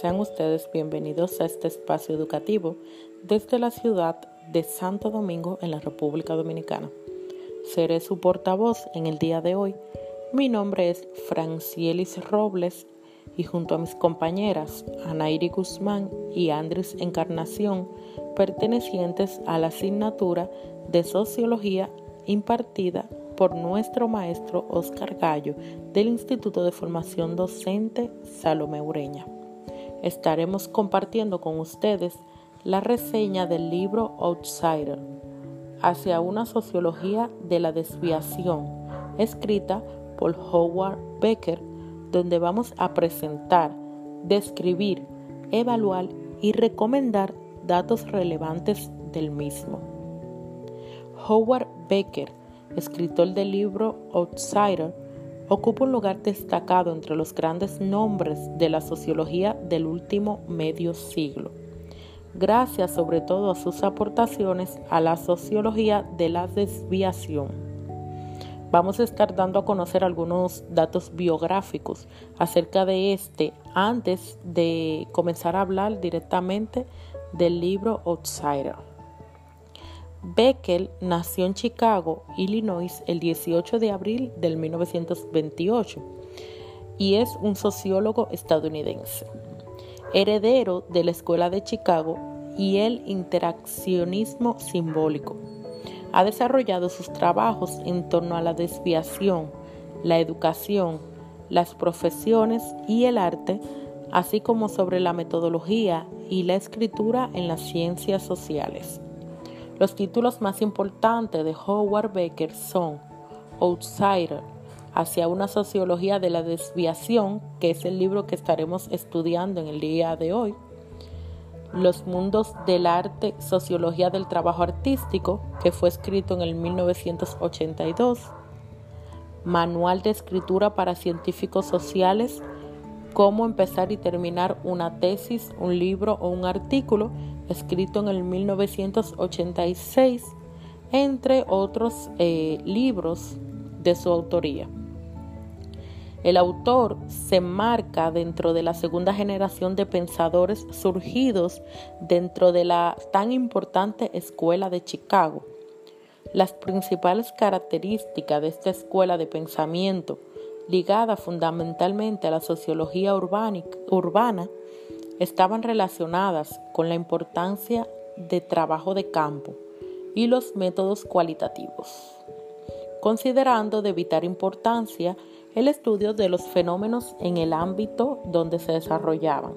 Sean ustedes bienvenidos a este espacio educativo desde la ciudad de Santo Domingo en la República Dominicana. Seré su portavoz en el día de hoy. Mi nombre es Francielis Robles y junto a mis compañeras Anairi Guzmán y Andrés Encarnación, pertenecientes a la asignatura de Sociología impartida por nuestro maestro Oscar Gallo del Instituto de Formación Docente Salomé Ureña. Estaremos compartiendo con ustedes la reseña del libro Outsider, hacia una sociología de la desviación, escrita por Howard Becker, donde vamos a presentar, describir, evaluar y recomendar datos relevantes del mismo. Howard Becker escritor del libro Outsider, ocupa un lugar destacado entre los grandes nombres de la sociología del último medio siglo, gracias sobre todo a sus aportaciones a la sociología de la desviación. Vamos a estar dando a conocer algunos datos biográficos acerca de este antes de comenzar a hablar directamente del libro Outsider. Beckel nació en Chicago, Illinois, el 18 de abril del 1928 y es un sociólogo estadounidense, heredero de la Escuela de Chicago y el interaccionismo simbólico. Ha desarrollado sus trabajos en torno a la desviación, la educación, las profesiones y el arte, así como sobre la metodología y la escritura en las ciencias sociales. Los títulos más importantes de Howard Becker son Outsider, hacia una sociología de la desviación, que es el libro que estaremos estudiando en el día de hoy, Los mundos del arte, sociología del trabajo artístico, que fue escrito en el 1982, Manual de escritura para científicos sociales, cómo empezar y terminar una tesis, un libro o un artículo, escrito en el 1986, entre otros eh, libros de su autoría. El autor se marca dentro de la segunda generación de pensadores surgidos dentro de la tan importante escuela de Chicago. Las principales características de esta escuela de pensamiento, ligada fundamentalmente a la sociología urbana, estaban relacionadas con la importancia de trabajo de campo y los métodos cualitativos, considerando de vital importancia el estudio de los fenómenos en el ámbito donde se desarrollaban.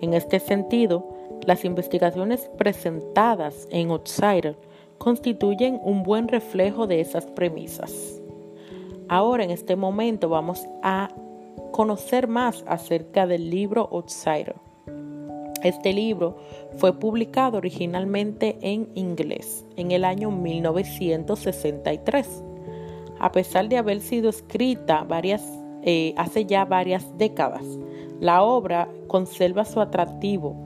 En este sentido, las investigaciones presentadas en Outsider constituyen un buen reflejo de esas premisas. Ahora en este momento vamos a conocer más acerca del libro Outsider. Este libro fue publicado originalmente en inglés en el año 1963. A pesar de haber sido escrita varias, eh, hace ya varias décadas, la obra conserva su atractivo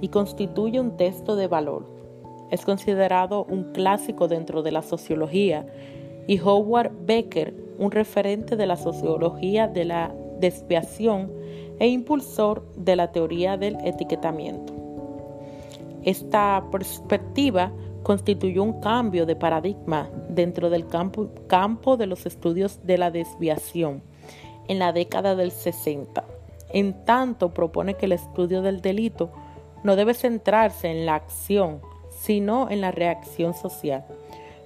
y constituye un texto de valor. Es considerado un clásico dentro de la sociología y Howard Becker un referente de la sociología de la desviación e impulsor de la teoría del etiquetamiento. Esta perspectiva constituyó un cambio de paradigma dentro del campo, campo de los estudios de la desviación en la década del 60. En tanto propone que el estudio del delito no debe centrarse en la acción, sino en la reacción social,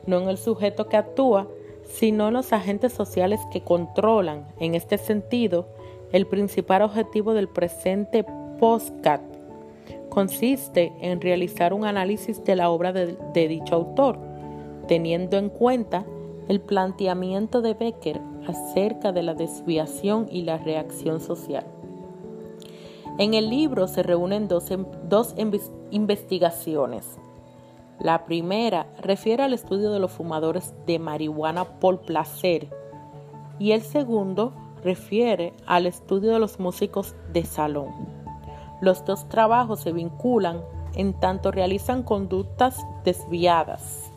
no en el sujeto que actúa, sino los agentes sociales que controlan, en este sentido, el principal objetivo del presente postcat consiste en realizar un análisis de la obra de, dicho autor, teniendo en cuenta el planteamiento de Becker acerca de la desviación y la reacción social. En el libro se reúnen dos, dos investigaciones la primera refiere al estudio de los fumadores de marihuana por placer y el segundo refiere al estudio de los músicos de salón. Los dos trabajos se vinculan en tanto realizan conductas desviadas.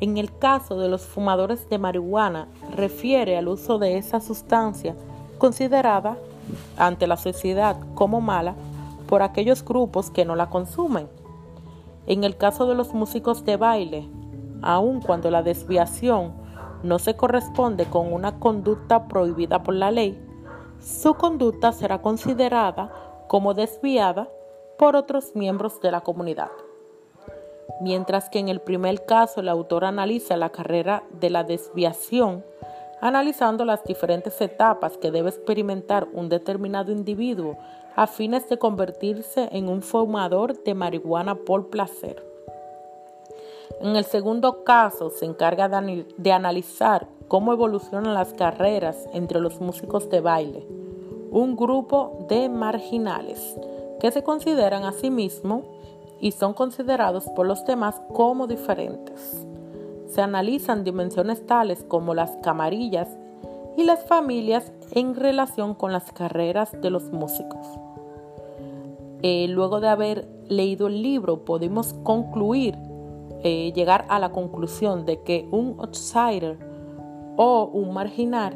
En el caso de los fumadores de marihuana, refiere al uso de esa sustancia considerada ante la sociedad como mala por aquellos grupos que no la consumen. En el caso de los músicos de baile, aun cuando la desviación no se corresponde con una conducta prohibida por la ley, su conducta será considerada como desviada por otros miembros de la comunidad. Mientras que en el primer caso el autor analiza la carrera de la desviación, analizando las diferentes etapas que debe experimentar un determinado individuo a fines de convertirse en un fumador de marihuana por placer. En el segundo caso se encarga de, analizar cómo evolucionan las carreras entre los músicos de baile, un grupo de marginales que se consideran a sí mismos y son considerados por los demás como diferentes. Se analizan dimensiones tales como las camarillas y las familias en relación con las carreras de los músicos. Eh, luego de haber leído el libro, podemos concluir, eh, llegar a la conclusión de que un outsider o un marginal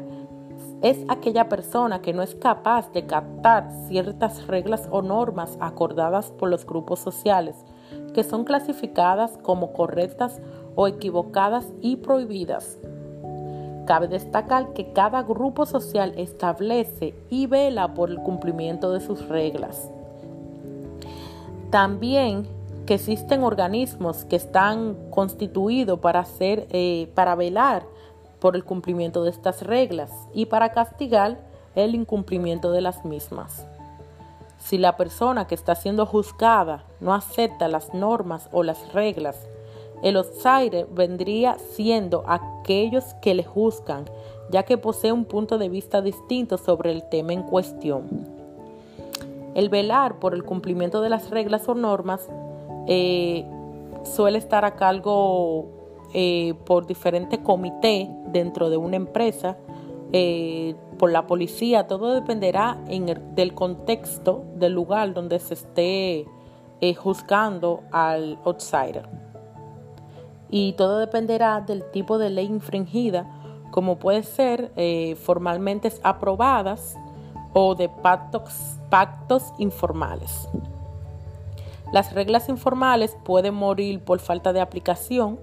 es aquella persona que no es capaz de captar ciertas reglas o normas acordadas por los grupos sociales, que son clasificadas como correctas o equivocadas y prohibidas. Cabe destacar que cada grupo social establece y vela por el cumplimiento de sus reglas. También que existen organismos que están constituidos para, hacer, eh, para velar por el cumplimiento de estas reglas y para castigar el incumplimiento de las mismas. Si la persona que está siendo juzgada no acepta las normas o las reglas, el outsider vendría siendo aquellos que le juzgan, ya que posee un punto de vista distinto sobre el tema en cuestión. El velar por el cumplimiento de las reglas o normas eh, suele estar a cargo eh, por diferentes comités dentro de una empresa, eh, por la policía, todo dependerá del contexto del lugar donde se esté juzgando al outsider. Y todo dependerá del tipo de ley infringida, como puede ser formalmente aprobadas o de pactos, pactos informales. Las reglas informales pueden morir por falta de aplicación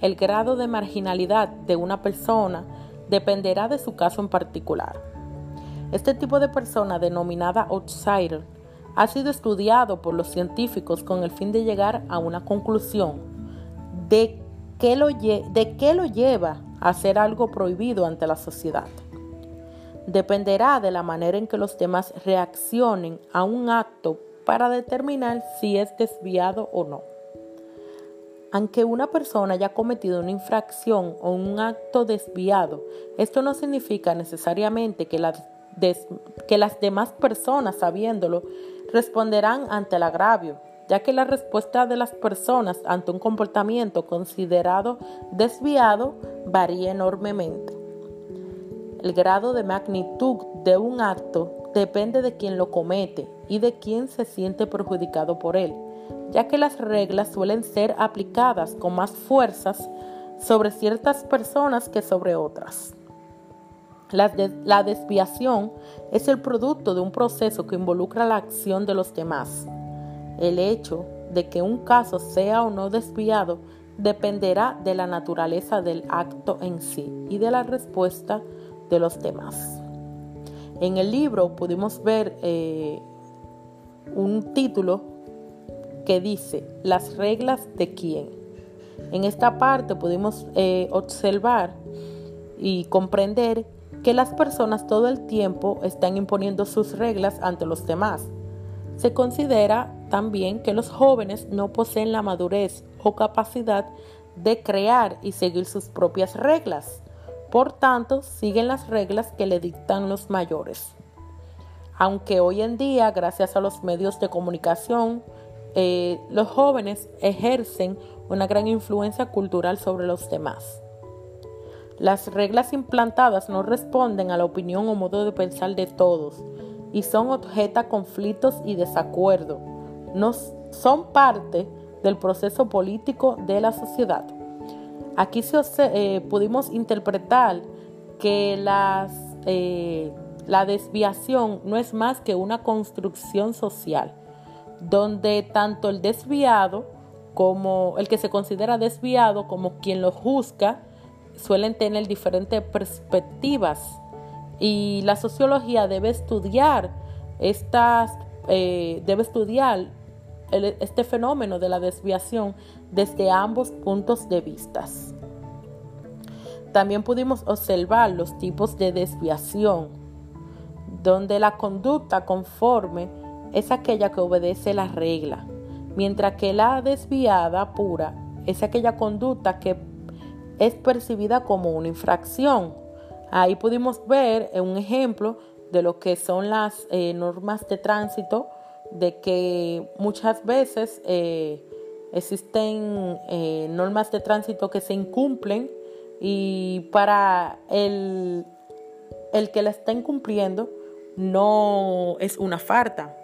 el grado de marginalidad de una persona dependerá de su caso en particular. Este tipo de persona denominada outsider ha sido estudiado por los científicos con el fin de llegar a una conclusión de qué lo, de qué lo lleva a hacer algo prohibido ante la sociedad. Dependerá de la manera en que los demás reaccionen a un acto para determinar si es desviado o no. Aunque una persona haya cometido una infracción o un acto desviado, esto no significa necesariamente que, que las demás personas, sabiéndolo, responderán ante el agravio, ya que la respuesta de las personas ante un comportamiento considerado desviado varía enormemente. El grado de magnitud de un acto depende de quien lo comete y de quien se siente perjudicado por él ya que las reglas suelen ser aplicadas con más fuerzas sobre ciertas personas que sobre otras. La, desviación es el producto de un proceso que involucra la acción de los demás. El hecho de que un caso sea o no desviado dependerá de la naturaleza del acto en sí y de la respuesta de los demás. En el libro pudimos ver eh, un título que dice las reglas de quién. En esta parte pudimos eh, observar y comprender que las personas todo el tiempo están imponiendo sus reglas ante los demás. Se considera también que los jóvenes no poseen la madurez o capacidad de crear y seguir sus propias reglas. Por tanto, siguen las reglas que le dictan los mayores. Aunque hoy en día, gracias a los medios de comunicación, eh, los jóvenes ejercen una gran influencia cultural sobre los demás. Las reglas implantadas no responden a la opinión o modo de pensar de todos y son objeto a conflictos y desacuerdos. No son parte del proceso político de la sociedad. Aquí se, eh, pudimos interpretar que eh, la desviación no es más que una construcción social, donde tanto el desviado como el que se considera desviado como quien lo juzga suelen tener diferentes perspectivas y la sociología debe estudiar estas eh, debe estudiar este fenómeno de la desviación desde ambos puntos de vista. También pudimos observar los tipos de desviación, donde la conducta conforme es aquella que obedece la regla, mientras que la desviada pura es aquella conducta que es percibida como una infracción. Ahí pudimos ver un ejemplo de lo que son las eh, normas de tránsito, de que muchas veces eh, existen eh, normas de tránsito que se incumplen y para el, el que la está incumpliendo no es una falta.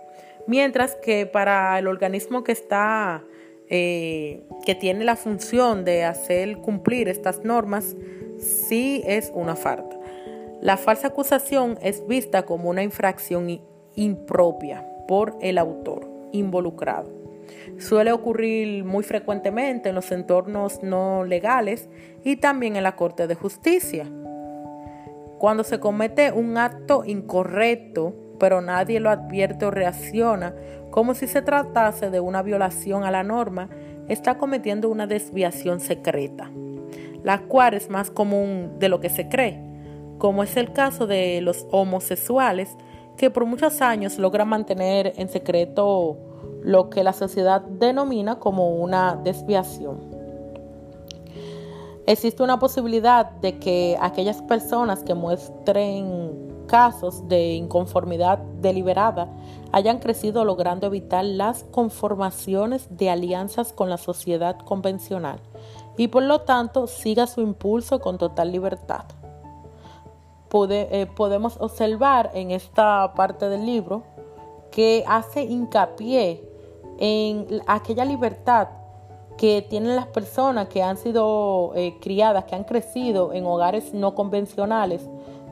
Mientras que para el organismo que está, que tiene la función de hacer cumplir estas normas, sí es una falta. La falsa acusación es vista como una infracción impropia por el autor involucrado. Suele ocurrir muy frecuentemente en los entornos no legales y también en la Corte de Justicia. Cuando se comete un acto incorrecto, pero nadie lo advierte o reacciona, como si se tratase de una violación a la norma, está cometiendo una desviación secreta, la cual es más común de lo que se cree como es el caso de los homosexuales, que por muchos años logran mantener en secreto lo que la sociedad denomina como una desviación. Existe una posibilidad de que aquellas personas que muestren casos de inconformidad deliberada hayan crecido logrando evitar las conformaciones de alianzas con la sociedad convencional y por lo tanto siga su impulso con total libertad. Eh, podemos observar en esta parte del libro que hace hincapié en aquella libertad que tienen las personas que han sido eh, criadas, que han crecido en hogares no convencionales,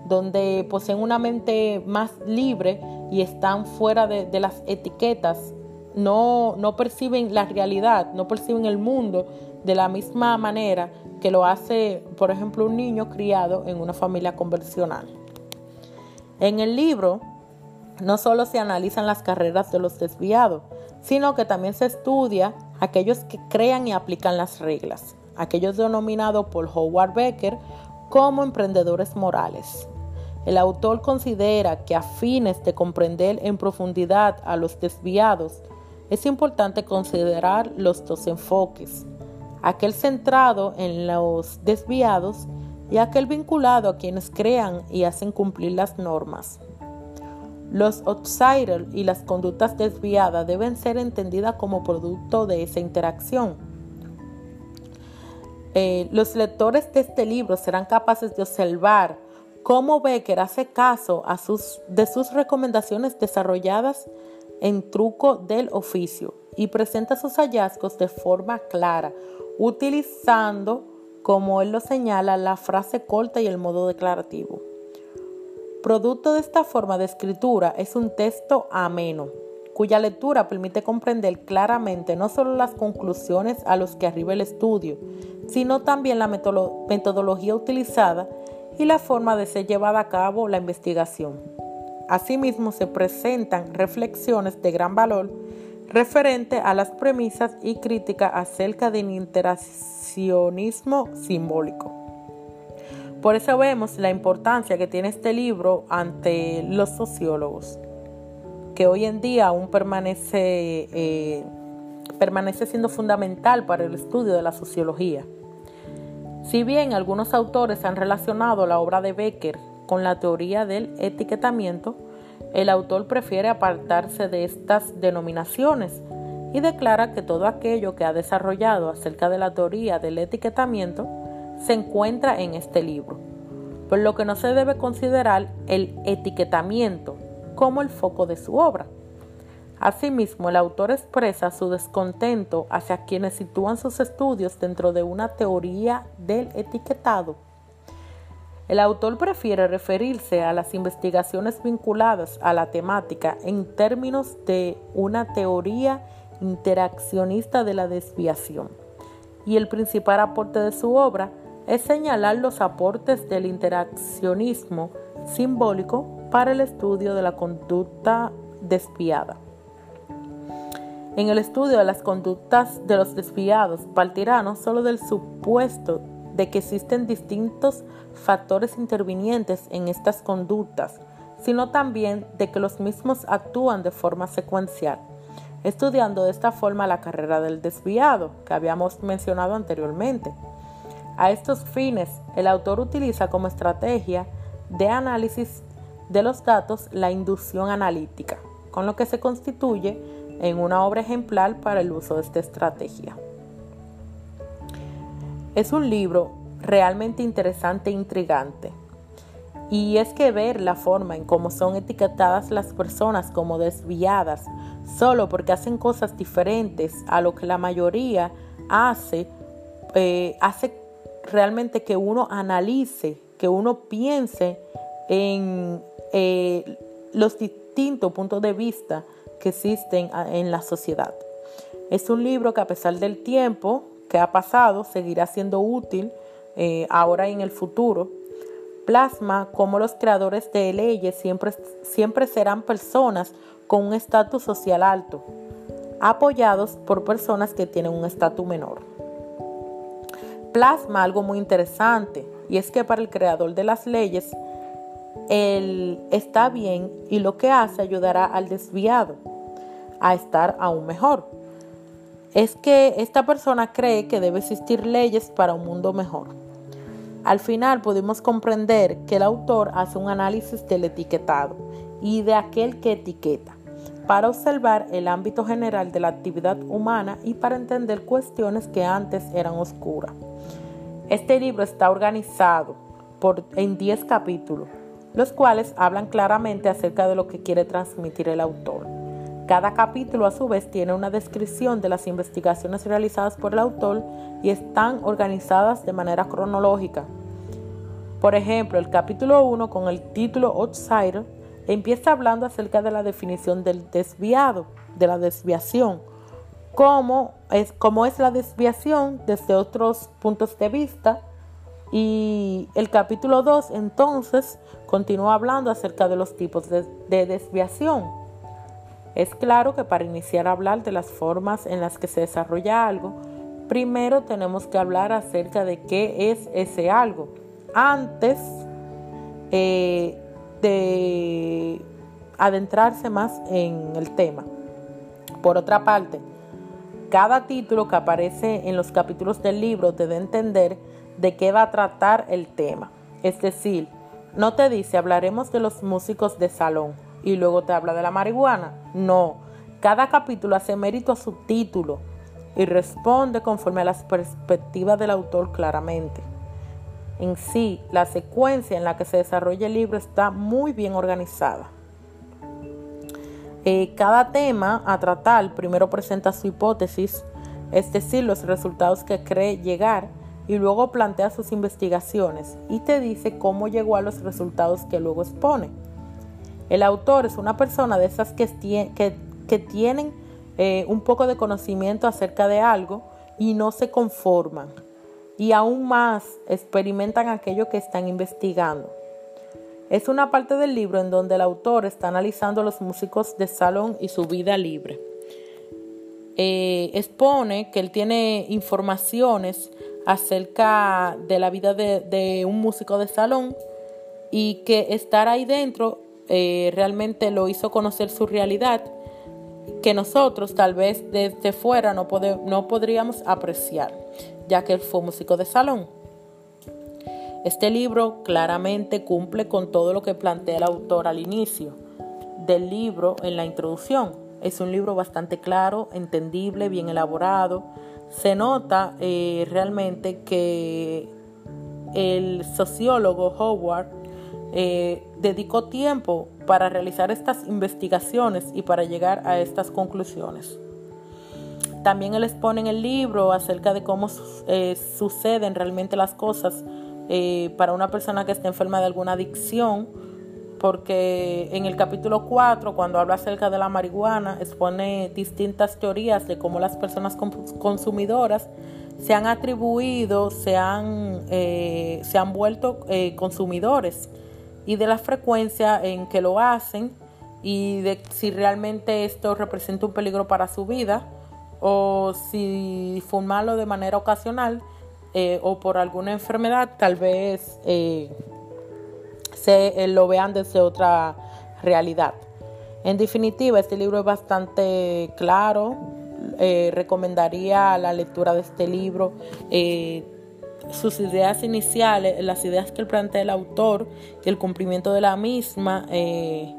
donde poseen una mente más libre y están fuera de, de las etiquetas, no, no perciben la realidad, no perciben el mundo de la misma manera que lo hace, por ejemplo, un niño criado en una familia convencional. En el libro no solo se analizan las carreras de los desviados, sino que también se estudia aquellos que crean y aplican las reglas, aquellos denominados por Howard Becker como emprendedores morales. El autor considera que a fines de comprender en profundidad a los desviados, es importante considerar los dos enfoques, aquel centrado en los desviados y aquel vinculado a quienes crean y hacen cumplir las normas. Los outsiders y las conductas desviadas deben ser entendidas como producto de esa interacción. Eh, los lectores de este libro serán capaces de observar cómo Becker hace caso de sus recomendaciones desarrolladas en truco del oficio y presenta sus hallazgos de forma clara, utilizando, como él lo señala, la frase corta y el modo declarativo. Producto de esta forma de escritura es un texto ameno, cuya lectura permite comprender claramente no solo las conclusiones a los que arriba el estudio, sino también la metodología utilizada y la forma de ser llevada a cabo la investigación. Asimismo, se presentan reflexiones de gran valor referente a las premisas y críticas acerca del interaccionismo simbólico. Por eso vemos la importancia que tiene este libro ante los sociólogos, que hoy en día aún permanece, eh, permanece siendo fundamental para el estudio de la sociología. Si bien algunos autores han relacionado la obra de Becker con la teoría del etiquetamiento, el autor prefiere apartarse de estas denominaciones y declara que todo aquello que ha desarrollado acerca de la teoría del etiquetamiento se encuentra en este libro, por lo que no se debe considerar el etiquetamiento como el foco de su obra. Asimismo, el autor expresa su descontento hacia quienes sitúan sus estudios dentro de una teoría del etiquetado El autor prefiere referirse a las investigaciones vinculadas a la temática en términos de una teoría interaccionista de la desviación. Y el principal aporte de su obra es señalar los aportes del interaccionismo simbólico para el estudio de la conducta desviada. En el estudio de las conductas de los desviados partirá no solo del supuesto de que existen distintos factores intervinientes en estas conductas, sino también de que los mismos actúan de forma secuencial, estudiando de esta forma la carrera del desviado que habíamos mencionado anteriormente. A estos fines, el autor utiliza como estrategia de análisis de los datos la inducción analítica, con lo que se constituye en una obra ejemplar para el uso de esta estrategia. Es un libro realmente interesante e intrigante. Y es que ver la forma en cómo son etiquetadas las personas como desviadas solo porque hacen cosas diferentes a lo que la mayoría hace, eh, hace realmente que uno analice, que uno piense en eh, los distintos puntos de vista que existen en la sociedad. Es un libro que a pesar del tiempo que ha pasado seguirá siendo útil eh, ahora y en el futuro. Plasma cómo los creadores de leyes siempre, siempre serán personas con un estatus social alto, apoyados por personas que tienen un estatus menor. Plasma algo muy interesante y es que para el creador de las leyes, él está bien y lo que hace ayudará al desviado a estar aún mejor. Es que esta persona cree que debe existir leyes para un mundo mejor. Al final pudimos comprender que el autor hace un análisis del etiquetado y de aquel que etiqueta para observar el ámbito general de la actividad humana y para entender cuestiones que antes eran oscuras. Este libro está organizado en 10 capítulos, los cuales hablan claramente acerca de lo que quiere transmitir el autor. Cada capítulo a su vez tiene una descripción de las investigaciones realizadas por el autor y están organizadas de manera cronológica. Por ejemplo, el capítulo 1 con el título Outsider empieza hablando acerca de la definición del desviado, de la desviación, cómo es, la desviación desde otros puntos de vista. Y el capítulo 2 entonces continúa hablando acerca de los tipos de desviación es claro que para iniciar a hablar de las formas en las que se desarrolla algo, primero tenemos que hablar acerca de qué es ese algo, antes eh, de adentrarse más en el tema. Por otra parte, cada título que aparece en los capítulos del libro te da entender de qué va a tratar el tema. Es decir, no te dice hablaremos de los músicos de salón y luego te habla de la marihuana. No, cada capítulo hace mérito a su título y responde conforme a las perspectivas del autor claramente. En sí, la secuencia en la que se desarrolla el libro está muy bien organizada. Eh, cada tema a tratar primero presenta su hipótesis, es decir, los resultados que cree llegar, y luego plantea sus investigaciones y te dice cómo llegó a los resultados que luego expone. El autor es una persona de esas que, que, tienen eh, un poco de conocimiento acerca de algo y no se conforman. Y aún más experimentan aquello que están investigando. Es una parte del libro en donde el autor está analizando a los músicos de salón y su vida libre. Eh, expone que él tiene informaciones acerca de la vida de, de, un músico de salón y que estar ahí dentro eh, realmente lo hizo conocer su realidad que nosotros tal vez desde fuera no, no podríamos apreciar, ya que él fue músico de salón. Este libro claramente cumple con todo lo que plantea el autor al inicio del libro en la introducción. Es un libro bastante claro, entendible, bien elaborado. Se nota eh, realmente que el sociólogo Howard eh, dedicó tiempo para realizar estas investigaciones y para llegar a estas conclusiones. También él expone en el libro acerca de cómo eh, suceden realmente las cosas eh, para una persona que esté enferma de alguna adicción, porque en el capítulo 4, cuando habla acerca de la marihuana, expone distintas teorías de cómo las personas consumidoras se han atribuido, se han, eh, se han vuelto consumidores y de la frecuencia en que lo hacen y de si realmente esto representa un peligro para su vida o si fumarlo de manera ocasional eh, o por alguna enfermedad tal vez se lo vean desde otra realidad. En definitiva, este libro es bastante claro, eh, recomendaría la lectura de este libro. Eh, sus ideas iniciales, las ideas que plantea el autor y el cumplimiento de la misma eh,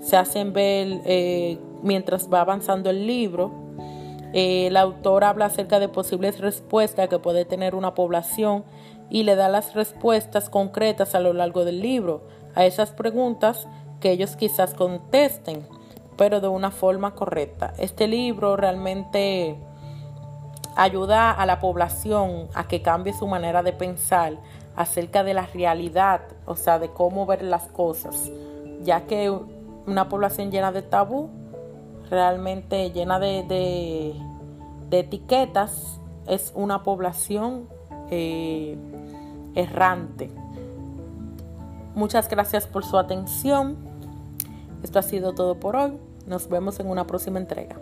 se hacen ver mientras va avanzando el libro. el autor habla acerca de posibles respuestas que puede tener una población y le da las respuestas concretas a lo largo del libro a esas preguntas que ellos quizás contesten pero de una forma correcta. Este libro realmente ayuda a la población a que cambie su manera de pensar acerca de la realidad, o sea, de cómo ver las cosas, ya que una población llena de tabú, realmente llena de, etiquetas, es una población eh, errante. Muchas gracias por su atención. Esto ha sido todo por hoy. Nos vemos en una próxima entrega.